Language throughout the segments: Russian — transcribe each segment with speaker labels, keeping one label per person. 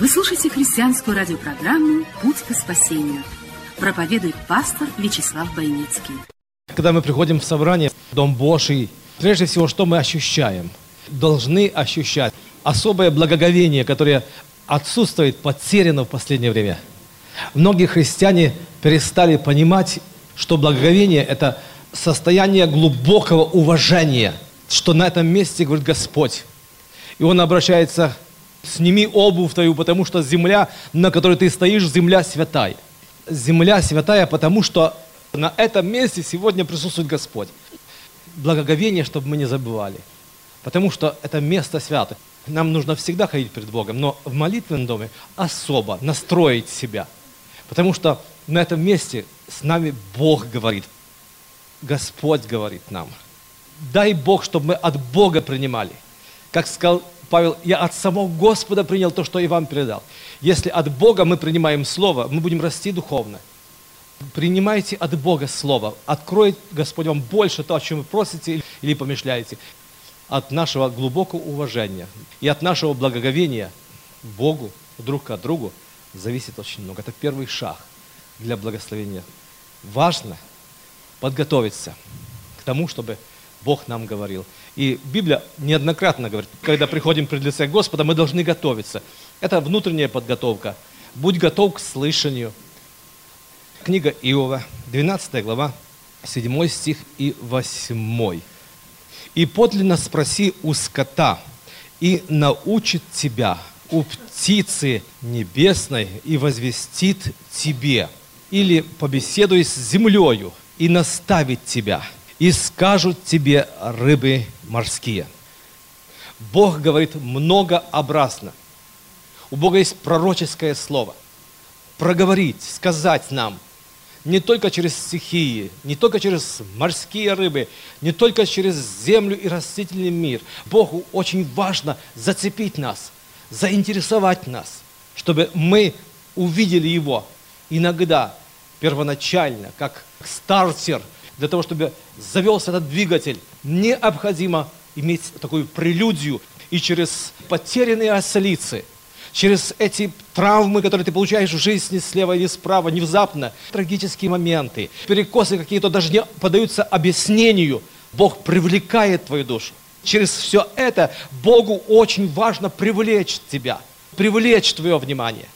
Speaker 1: Вы слушаете христианскую радиопрограмму «Путь к спасению». Проповедует пастор Вячеслав Бойницкий.
Speaker 2: Когда мы приходим в собрание, в Дом Божий, прежде всего, что мы ощущаем? Должны ощущать особое благоговение, которое отсутствует, потеряно в последнее время. Многие христиане перестали понимать, что благоговение – это состояние глубокого уважения, что на этом месте говорит Господь. И Он обращается сними обувь твою, потому что земля, на которой ты стоишь, земля святая. Земля святая, потому что на этом месте сегодня присутствует Господь. Благоговение, чтобы мы не забывали. Потому что это место свято. Нам нужно всегда ходить перед Богом, но в молитвенном доме особо настроить себя. Потому что на этом месте с нами Бог говорит. Господь говорит нам. Дай Бог, чтобы мы от Бога принимали. Как сказал Павел, я от самого Господа принял то, что и вам передал. Если от Бога мы принимаем Слово, мы будем расти духовно. Принимайте от Бога Слово. Откроет Господь вам больше то, о чем вы просите или помышляете. От нашего глубокого уважения и от нашего благоговения Богу, друг к другу, зависит очень много. Это первый шаг для благословения. Важно подготовиться к тому, чтобы Бог нам говорил. И Библия неоднократно говорит, когда приходим пред лице Господа, мы должны готовиться. Это внутренняя подготовка. Будь готов к слышанию. Книга Иова, 12 глава, 7 стих и 8. «И подлинно спроси у скота, и научит тебя у птицы небесной, и возвестит тебе, или побеседуй с землею, и наставит тебя» и скажут тебе рыбы морские. Бог говорит многообразно. У Бога есть пророческое слово. Проговорить, сказать нам, не только через стихии, не только через морские рыбы, не только через землю и растительный мир. Богу очень важно зацепить нас, заинтересовать нас, чтобы мы увидели Его иногда, первоначально, как стартер – для того, чтобы завелся этот двигатель, необходимо иметь такую прелюдию и через потерянные ослицы, через эти травмы, которые ты получаешь в жизни слева или справа, внезапно, трагические моменты, перекосы какие-то даже не подаются объяснению, Бог привлекает твою душу. Через все это Богу очень важно привлечь тебя, привлечь твое внимание.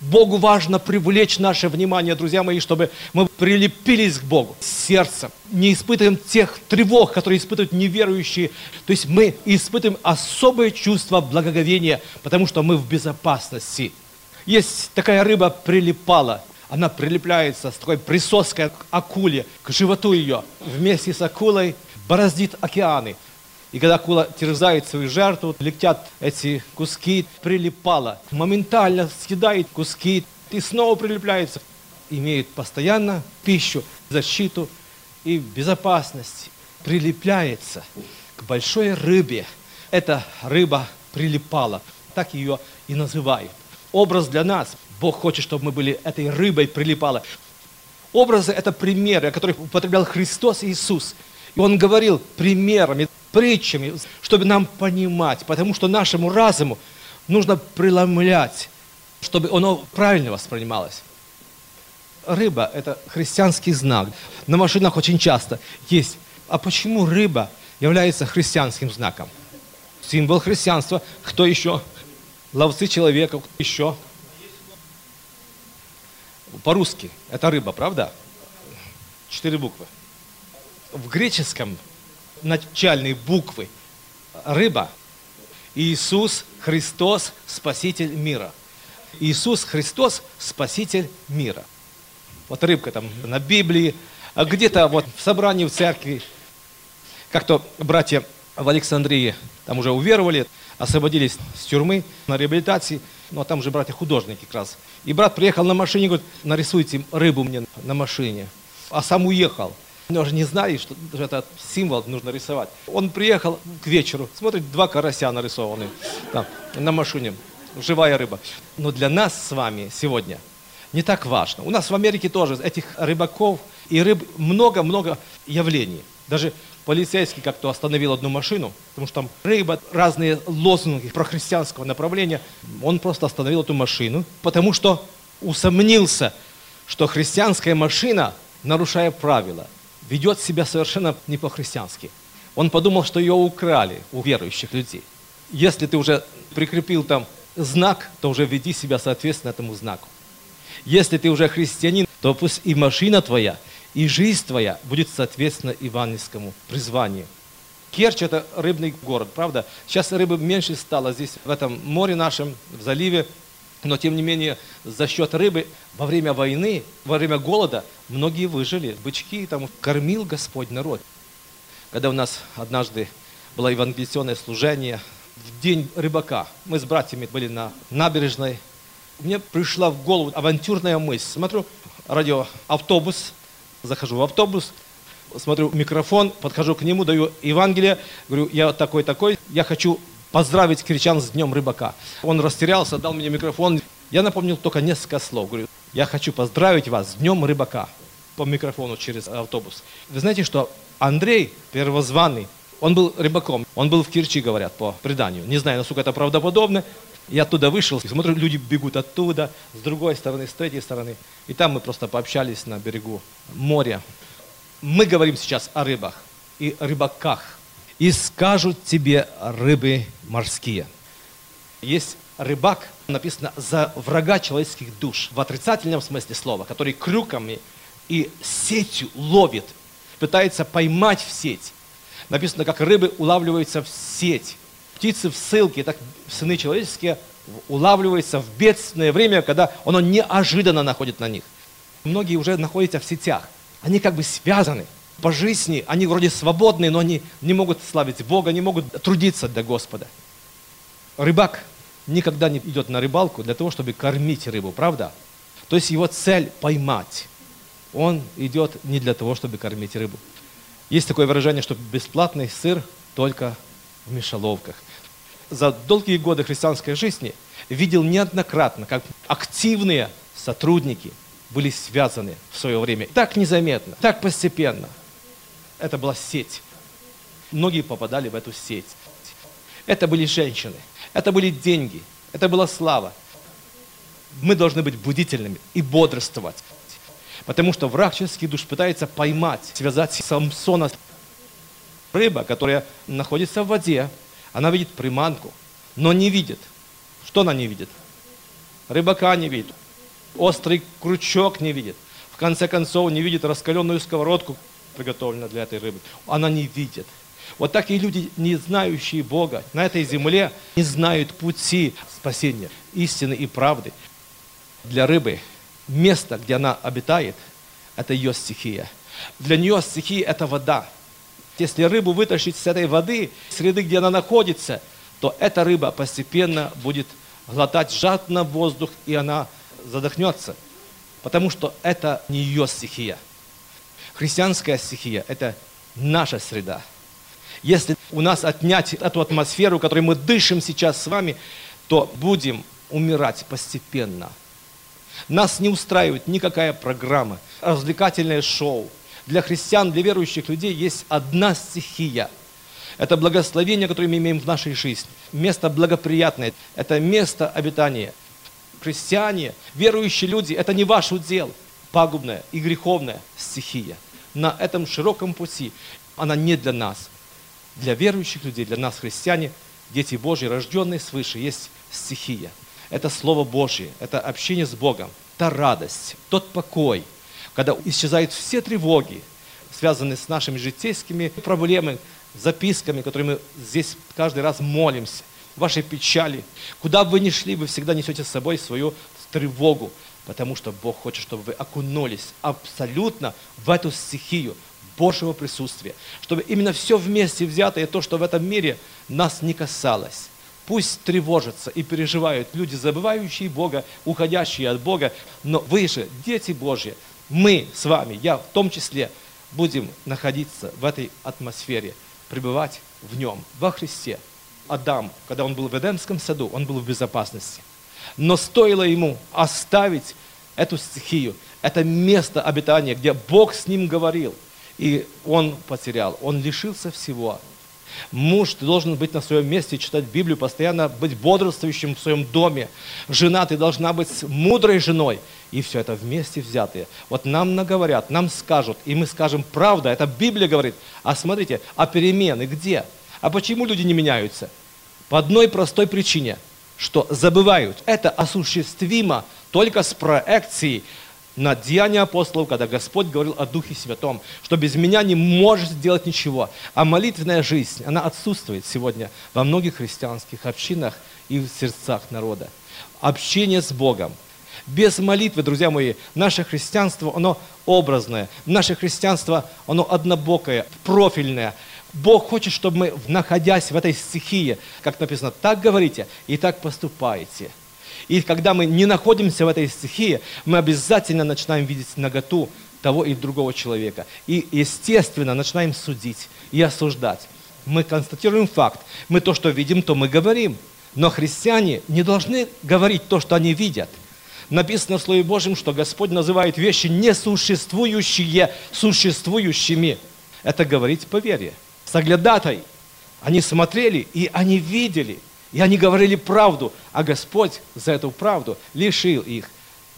Speaker 2: Богу важно привлечь наше внимание, друзья мои, чтобы мы прилепились к Богу сердцем, не испытываем тех тревог, которые испытывают неверующие. То есть мы испытываем особое чувство благоговения, потому что мы в безопасности. Есть такая рыба прилипала, она прилепляется с такой присоской к акуле, к животу ее. Вместе с акулой бороздит океаны. И когда акула терзает свою жертву, летят эти куски, прилипала. Моментально съедает куски и снова прилепляется. Имеет постоянно пищу, защиту и безопасность. Прилепляется к большой рыбе. Эта рыба прилипала. Так ее и называют. Образ для нас. Бог хочет, чтобы мы были этой рыбой прилипала. Образы – это примеры, которые употреблял Христос Иисус. И Он говорил примерами притчами, чтобы нам понимать, потому что нашему разуму нужно преломлять, чтобы оно правильно воспринималось. Рыба – это христианский знак. На машинах очень часто есть. А почему рыба является христианским знаком? Символ христианства. Кто еще? Ловцы человека. Еще? По-русски. Это рыба, правда? Четыре буквы. В греческом начальные буквы. Рыба. Иисус Христос, Спаситель мира. Иисус Христос, Спаситель мира. Вот рыбка там на Библии, а где-то вот в собрании в церкви. Как-то братья в Александрии там уже уверовали, освободились с тюрьмы на реабилитации, ну а там же братья художники как раз. И брат приехал на машине, говорит, нарисуйте рыбу мне на машине. А сам уехал. Но же не знали, что это символ нужно рисовать. Он приехал к вечеру, смотрит, два карася нарисованы там, на машине, живая рыба. Но для нас с вами сегодня не так важно. У нас в Америке тоже этих рыбаков и рыб много-много явлений. Даже полицейский как-то остановил одну машину, потому что там рыба, разные лозунги про христианского направления. Он просто остановил эту машину, потому что усомнился, что христианская машина, нарушая правила, ведет себя совершенно не по-христиански. Он подумал, что ее украли у верующих людей. Если ты уже прикрепил там знак, то уже веди себя соответственно этому знаку. Если ты уже христианин, то пусть и машина твоя, и жизнь твоя будет соответственно евангельскому призванию. Керчь – это рыбный город, правда? Сейчас рыбы меньше стало здесь, в этом море нашем, в заливе. Но, тем не менее, за счет рыбы во время войны, во время голода, многие выжили. Бычки там кормил Господь народ. Когда у нас однажды было евангелизационное служение, в день рыбака, мы с братьями были на набережной, мне пришла в голову авантюрная мысль. Смотрю, радиоавтобус захожу в автобус, смотрю микрофон, подхожу к нему, даю Евангелие, говорю, я такой-такой, я хочу поздравить кричан с Днем Рыбака. Он растерялся, дал мне микрофон. Я напомнил только несколько слов. Говорю, я хочу поздравить вас с Днем Рыбака по микрофону через автобус. Вы знаете, что Андрей, первозванный, он был рыбаком, он был в Кирчи, говорят, по преданию. Не знаю, насколько это правдоподобно, я оттуда вышел, смотрю, люди бегут оттуда, с другой стороны, с третьей стороны. И там мы просто пообщались на берегу моря. Мы говорим сейчас о рыбах и рыбаках. И скажут тебе рыбы морские. Есть рыбак, написано, за врага человеческих душ, в отрицательном смысле слова, который крюками и сетью ловит, пытается поймать в сеть. Написано, как рыбы улавливаются в сеть птицы в ссылке, так сыны человеческие улавливаются в бедственное время, когда оно неожиданно находит на них. Многие уже находятся в сетях. Они как бы связаны по жизни. Они вроде свободные, но они не могут славить Бога, не могут трудиться для Господа. Рыбак никогда не идет на рыбалку для того, чтобы кормить рыбу, правда? То есть его цель поймать. Он идет не для того, чтобы кормить рыбу. Есть такое выражение, что бесплатный сыр только в мешаловках. За долгие годы христианской жизни видел неоднократно, как активные сотрудники были связаны в свое время. Так незаметно, так постепенно. Это была сеть. Многие попадали в эту сеть. Это были женщины, это были деньги, это была слава. Мы должны быть будительными и бодрствовать. Потому что враг человеческих душ пытается поймать, связать Самсона Рыба, которая находится в воде, она видит приманку, но не видит. Что она не видит? Рыбака не видит. Острый крючок не видит. В конце концов, не видит раскаленную сковородку, приготовленную для этой рыбы. Она не видит. Вот такие люди, не знающие Бога на этой земле, не знают пути спасения, истины и правды. Для рыбы место, где она обитает, это ее стихия. Для нее стихия – это вода. Если рыбу вытащить с этой воды, среды, где она находится, то эта рыба постепенно будет глотать жадно воздух, и она задохнется. Потому что это не ее стихия. Христианская стихия – это наша среда. Если у нас отнять эту атмосферу, которой мы дышим сейчас с вами, то будем умирать постепенно. Нас не устраивает никакая программа, развлекательное шоу – для христиан, для верующих людей есть одна стихия. Это благословение, которое мы имеем в нашей жизни. Место благоприятное. Это место обитания. Христиане, верующие люди, это не ваш удел. Пагубная и греховная стихия. На этом широком пути она не для нас. Для верующих людей, для нас, христиане, дети Божьи, рожденные свыше, есть стихия. Это Слово Божье, это общение с Богом, та радость, тот покой – когда исчезают все тревоги, связанные с нашими житейскими проблемами, записками, которые мы здесь каждый раз молимся, вашей печали. Куда бы вы ни шли, вы всегда несете с собой свою тревогу, потому что Бог хочет, чтобы вы окунулись абсолютно в эту стихию Божьего присутствия, чтобы именно все вместе взятое, то, что в этом мире нас не касалось, Пусть тревожатся и переживают люди, забывающие Бога, уходящие от Бога, но вы же, дети Божьи, мы с вами, я в том числе, будем находиться в этой атмосфере, пребывать в нем, во Христе. Адам, когда он был в Эдемском саду, он был в безопасности. Но стоило ему оставить эту стихию, это место обитания, где Бог с ним говорил, и он потерял, он лишился всего. Муж должен быть на своем месте, читать Библию, постоянно быть бодрствующим в своем доме. Жена, ты должна быть мудрой женой. И все это вместе взятые. Вот нам наговорят, нам скажут, и мы скажем, правда, это Библия говорит. А смотрите, а перемены где? А почему люди не меняются? По одной простой причине, что забывают. Это осуществимо только с проекцией на Деяния апостолов, когда Господь говорил о Духе Святом, что без меня не можешь сделать ничего. А молитвенная жизнь, она отсутствует сегодня во многих христианских общинах и в сердцах народа. Общение с Богом. Без молитвы, друзья мои, наше христианство, оно образное. Наше христианство, оно однобокое, профильное. Бог хочет, чтобы мы, находясь в этой стихии, как написано, так говорите и так поступаете – и когда мы не находимся в этой стихии, мы обязательно начинаем видеть наготу того и другого человека. И, естественно, начинаем судить и осуждать. Мы констатируем факт. Мы то, что видим, то мы говорим. Но христиане не должны говорить то, что они видят. Написано в Слове Божьем, что Господь называет вещи несуществующие существующими. Это говорить по вере. Соглядатай. Они смотрели и они видели. И они говорили правду, а Господь за эту правду лишил их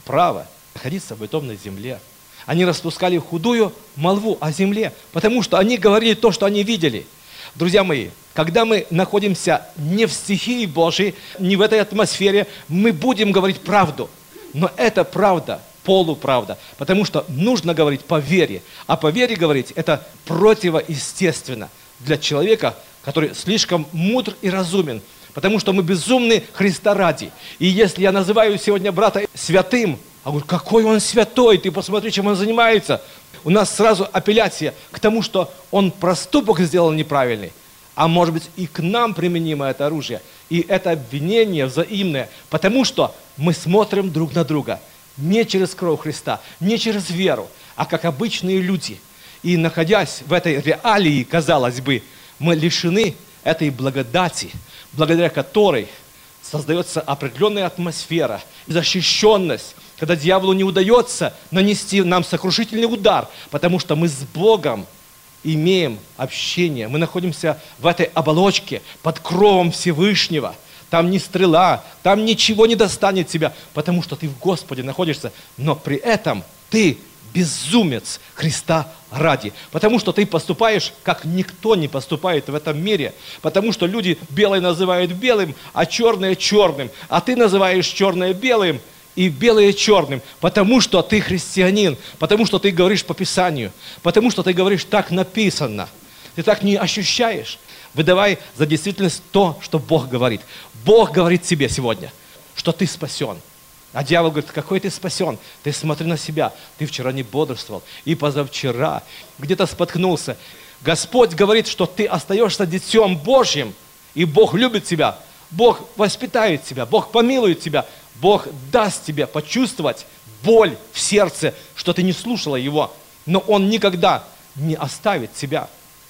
Speaker 2: права находиться в бытовной земле. Они распускали худую молву о земле, потому что они говорили то, что они видели. Друзья мои, когда мы находимся не в стихии Божьей, не в этой атмосфере, мы будем говорить правду. Но это правда, полуправда, потому что нужно говорить по вере. А по вере говорить это противоестественно для человека, который слишком мудр и разумен, Потому что мы безумны Христа ради. И если я называю сегодня брата святым, а говорю, какой он святой, ты посмотри, чем он занимается. У нас сразу апелляция к тому, что он проступок сделал неправильный. А может быть и к нам применимо это оружие. И это обвинение взаимное, потому что мы смотрим друг на друга. Не через кровь Христа, не через веру, а как обычные люди. И находясь в этой реалии, казалось бы, мы лишены этой благодати – благодаря которой создается определенная атмосфера, защищенность, когда дьяволу не удается нанести нам сокрушительный удар, потому что мы с Богом имеем общение, мы находимся в этой оболочке под кровом Всевышнего. Там ни стрела, там ничего не достанет тебя, потому что ты в Господе находишься, но при этом ты безумец Христа ради. Потому что ты поступаешь, как никто не поступает в этом мире. Потому что люди белое называют белым, а черное черным. А ты называешь черное белым и белое черным. Потому что ты христианин. Потому что ты говоришь по Писанию. Потому что ты говоришь так написано. Ты так не ощущаешь. Выдавай за действительность то, что Бог говорит. Бог говорит тебе сегодня, что ты спасен. А дьявол говорит, какой ты спасен? Ты смотри на себя. Ты вчера не бодрствовал. И позавчера где-то споткнулся. Господь говорит, что ты остаешься детем Божьим. И Бог любит тебя. Бог воспитает тебя. Бог помилует тебя. Бог даст тебе почувствовать боль в сердце, что ты не слушала Его. Но Он никогда не оставит тебя.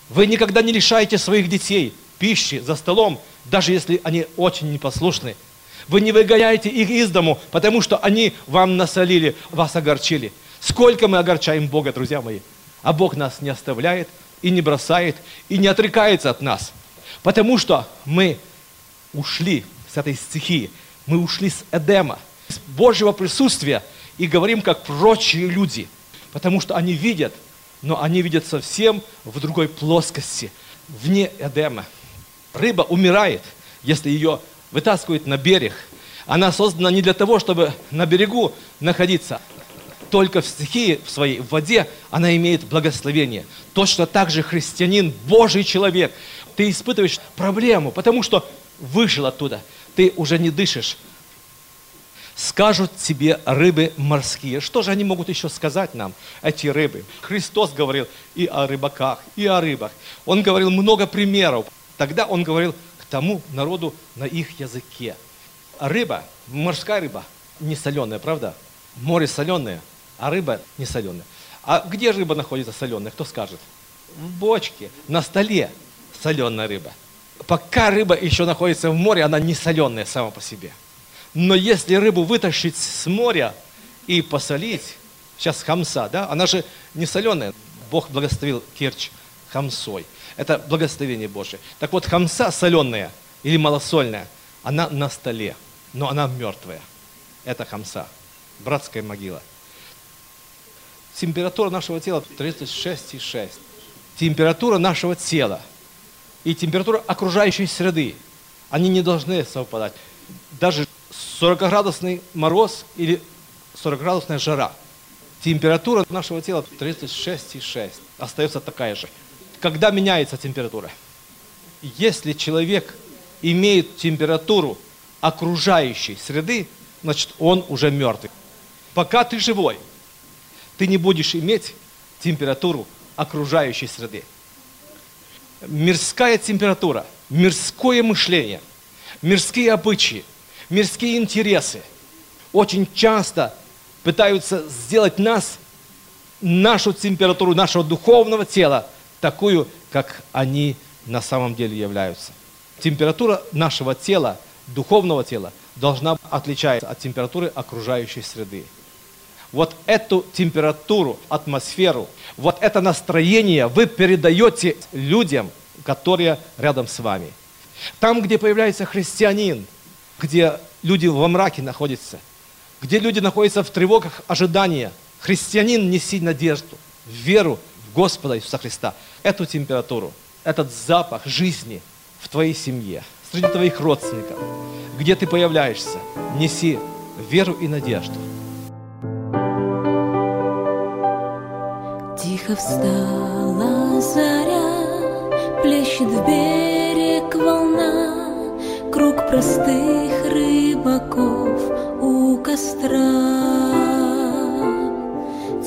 Speaker 2: Вы никогда не лишаете своих детей пищи за столом, даже если они очень непослушны. Вы не выгоняете их из дому, потому что они вам насолили, вас огорчили. Сколько мы огорчаем Бога, друзья мои. А Бог нас не оставляет и не бросает, и не отрекается от нас. Потому что мы ушли с этой стихии, мы ушли с Эдема, с Божьего присутствия и говорим, как прочие люди. Потому что они видят, но они видят совсем в другой плоскости, вне Эдема. Рыба умирает, если ее вытаскивает на берег. Она создана не для того, чтобы на берегу находиться. Только в стихии в своей в воде она имеет благословение. Точно так же христианин, Божий человек, ты испытываешь проблему, потому что вышел оттуда. Ты уже не дышишь. Скажут тебе рыбы морские. Что же они могут еще сказать нам, эти рыбы? Христос говорил и о рыбаках, и о рыбах. Он говорил много примеров. Тогда он говорил тому народу на их языке. Рыба, морская рыба, не соленая, правда? Море соленое, а рыба не соленая. А где рыба находится соленая, кто скажет? В бочке, на столе соленая рыба. Пока рыба еще находится в море, она не соленая сама по себе. Но если рыбу вытащить с моря и посолить, сейчас хамса, да, она же не соленая. Бог благословил Керчь хамсой. Это благословение Божье. Так вот, хамса соленая или малосольная, она на столе, но она мертвая. Это хамса, братская могила. Температура нашего тела 36,6. Температура нашего тела и температура окружающей среды, они не должны совпадать. Даже 40-градусный мороз или 40-градусная жара. Температура нашего тела 36,6 остается такая же. Когда меняется температура? Если человек имеет температуру окружающей среды, значит он уже мертвый. Пока ты живой, ты не будешь иметь температуру окружающей среды. Мирская температура, мирское мышление, мирские обычаи, мирские интересы очень часто пытаются сделать нас, нашу температуру нашего духовного тела, такую, как они на самом деле являются. Температура нашего тела, духовного тела, должна отличаться от температуры окружающей среды. Вот эту температуру, атмосферу, вот это настроение вы передаете людям, которые рядом с вами. Там, где появляется христианин, где люди во мраке находятся, где люди находятся в тревогах ожидания, христианин неси надежду, веру Господа Иисуса Христа, эту температуру, этот запах жизни в твоей семье, среди твоих родственников, где ты появляешься, неси веру и надежду.
Speaker 3: Тихо встала заря, плещет в берег волна, Круг простых рыбаков у костра.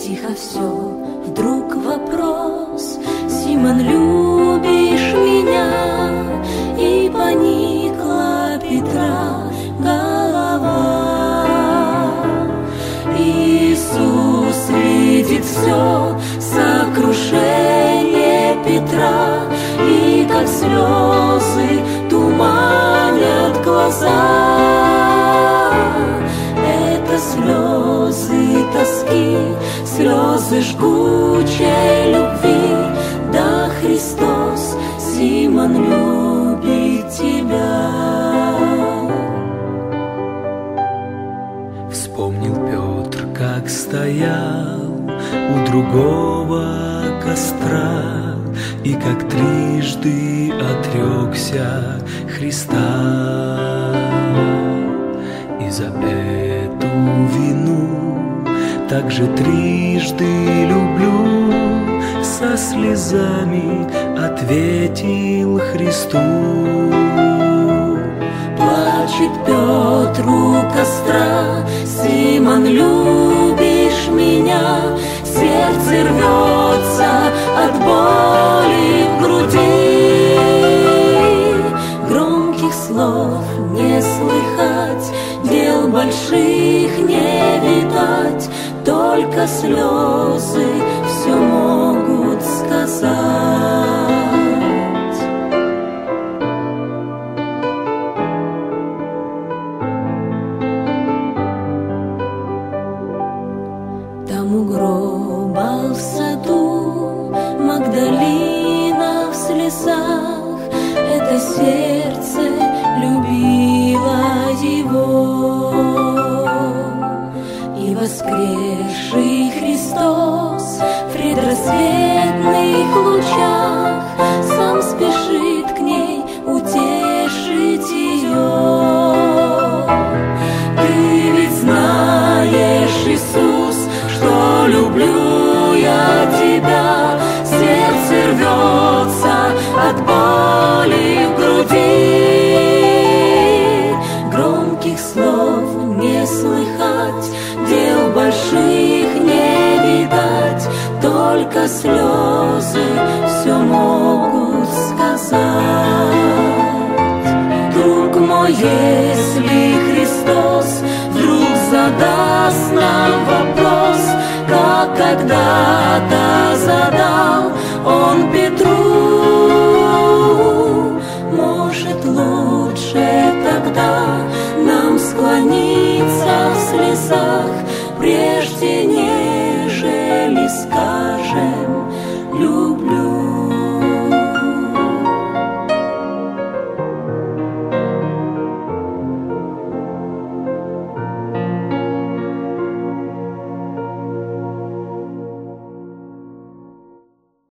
Speaker 3: Тихо все, вдруг Симон, любишь меня? И поникла Петра голова. Иисус видит все, сокрушение Петра, И как слезы туманят глаза. Это слезы тоски, слезы жгучей любви, Симон, любит тебя.
Speaker 4: Вспомнил Петр, как стоял у другого костра И как трижды отрекся Христа И за эту вину также трижды люблю Со слезами ответил Христу
Speaker 3: Плачет Петр у костра, Симон, любишь меня? Сердце рвется от боли в груди. Громких слов не слыхать, дел больших не видать, Только слезы Христос В предрассветных лучах Сам спешит Если Христос вдруг задаст нам вопрос, как когда-то задаст,